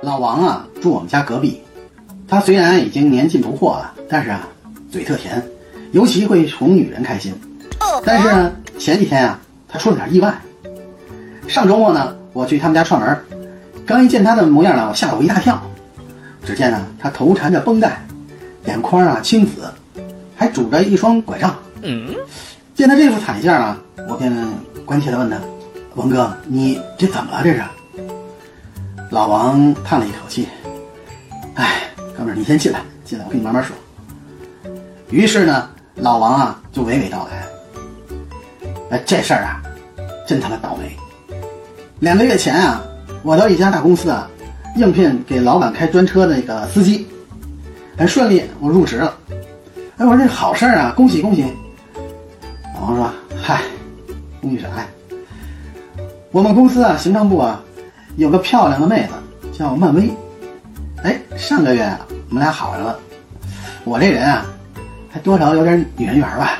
老王啊，住我们家隔壁。他虽然已经年近不惑了，但是啊，嘴特甜，尤其会哄女人开心。但是呢，前几天啊，他出了点意外。上周末呢，我去他们家串门，刚一见他的模样呢，我吓了我一大跳。只见呢，他头缠着绷带，眼眶啊青紫，还拄着一双拐杖。嗯，见他这副惨相啊，我便关切地问他：“王哥，你这怎么了？这是？”老王叹了一口气：“哎，哥们儿，你先进来，进来，我跟你慢慢说。”于是呢，老王啊就娓娓道来：“哎，这事儿啊，真他妈倒霉。两个月前啊，我到一家大公司啊，应聘给老板开专车的那个司机，很顺利，我入职了。哎，我说这好事儿啊，恭喜恭喜。”老王说：“嗨，恭喜啥呀？我们公司啊，行政部啊。”有个漂亮的妹子叫漫威，哎，上个月啊，我们俩好上了。我这人啊，还多少有点女人缘吧。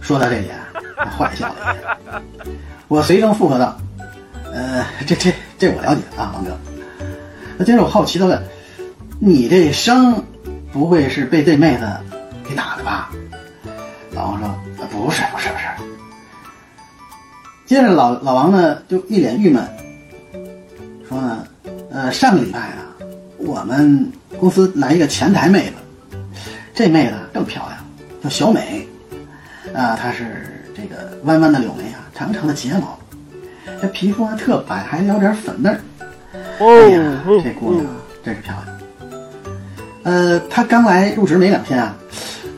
说到这里啊，他坏笑了一下。我随声附和道：“呃，这这这我了解啊，王哥。”那接着我好奇的问：“你这伤，不会是被这妹子给打的吧？”老王说：“不是，不是，不是。”接着老老王呢，就一脸郁闷。呃，上个礼拜啊，我们公司来一个前台妹子，这妹子更漂亮，叫小美，啊，她是这个弯弯的柳眉啊，长长的睫毛，这皮肤啊特白，还有点粉嫩儿。哎呀，这姑娘真是漂亮。呃，她刚来入职没两天啊，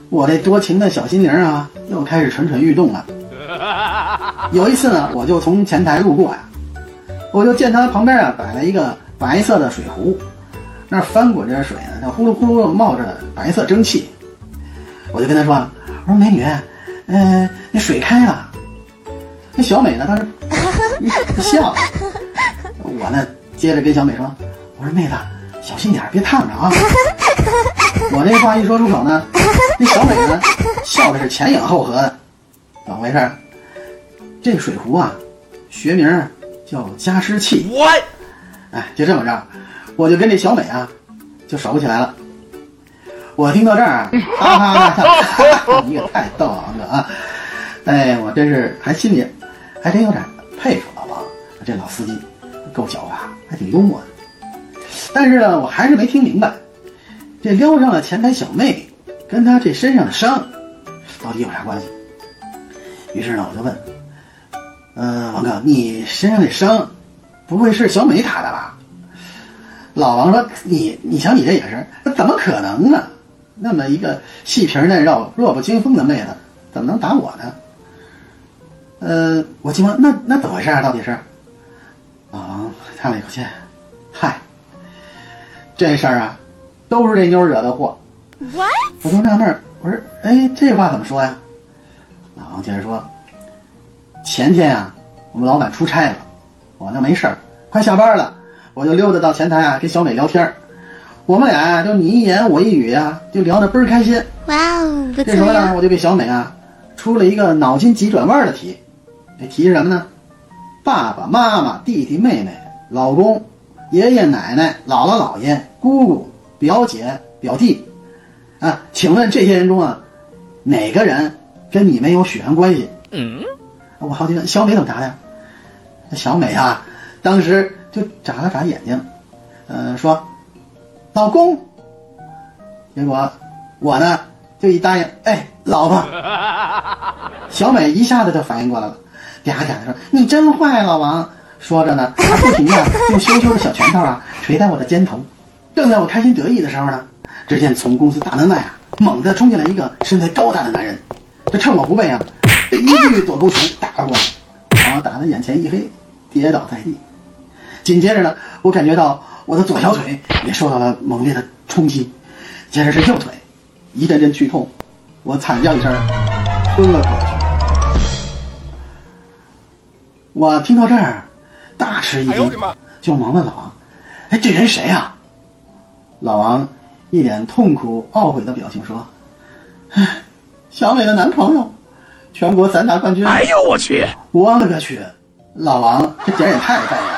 我这多情的小心灵啊，又开始蠢蠢欲动了。有一次呢，我就从前台路过呀。我就见她旁边啊摆了一个白色的水壶，那翻滚着水呢，那呼噜呼噜冒着白色蒸汽。我就跟他说：“我说美女，嗯，那水开了。”那小美呢，当时 笑。我呢，接着跟小美说：“我说妹子，小心点，别烫着啊。”我这话一说出口呢，那小美呢，笑的是前仰后合的。怎么回事？这个水壶啊，学名。叫加湿器，我，哎，就这么着，我就跟这小美啊，就熟起来了。我听到这儿，哈哈哈，你也太逗了，王哥啊！哎，我真是还心里还真有点佩服老王，这老司机够狡猾，还挺幽默的。但是呢，我还是没听明白，这撩上了前台小妹，跟他这身上的伤到底有啥关系？于是呢，我就问。嗯，王哥，你身上的伤，不会是小美打的吧？老王说：“你，你瞧你这眼神，那怎么可能呢？那么一个细皮嫩肉、弱不禁风的妹子，怎么能打我呢？”呃，我急忙：“那那怎么回事啊？到底是？”老王叹了一口气：“嗨，这事儿啊，都是这妞惹的祸。”我就纳闷儿，我说：“哎，这话怎么说呀？”老王接着说。前天啊，我们老板出差了，我那没事儿，快下班了，我就溜达到前台啊，跟小美聊天儿。我们俩就你一言我一语呀，就聊得倍儿开心。哇哦！这时候呢，我就给小美啊出了一个脑筋急转弯的题。这题是什么呢？爸爸妈妈、弟弟妹妹、老公、爷爷奶奶、姥姥姥爷、姑姑、表姐、表弟，啊，请问这些人中啊，哪个人跟你没有血缘关系？嗯。我好奇问小美怎么答的？那小美啊，当时就眨了眨眼睛，嗯，说：“老公。”结果我呢就一答应，哎，老婆。小美一下子就反应过来了，嗲嗲的说：“你真坏，老王。”说着呢，还不停的用羞羞的小拳头啊 捶在我的肩头。正在我开心得意的时候呢，只见从公司大门外啊猛地冲进来一个身材高大的男人，这趁我不备啊。一记左勾拳打了过来，把我打的眼前一黑，跌倒在地。紧接着呢，我感觉到我的左小腿也受到了猛烈的冲击，接着是右腿，一阵阵剧痛，我惨叫一声，昏了过去。我听到这儿，大吃一惊，就忙问老王：“哎，这人谁呀？”老王一脸痛苦懊悔的表情说：“唉，小美的男朋友。”全国散打冠军！哎呦我去！我勒个去！老王这点也太笨了。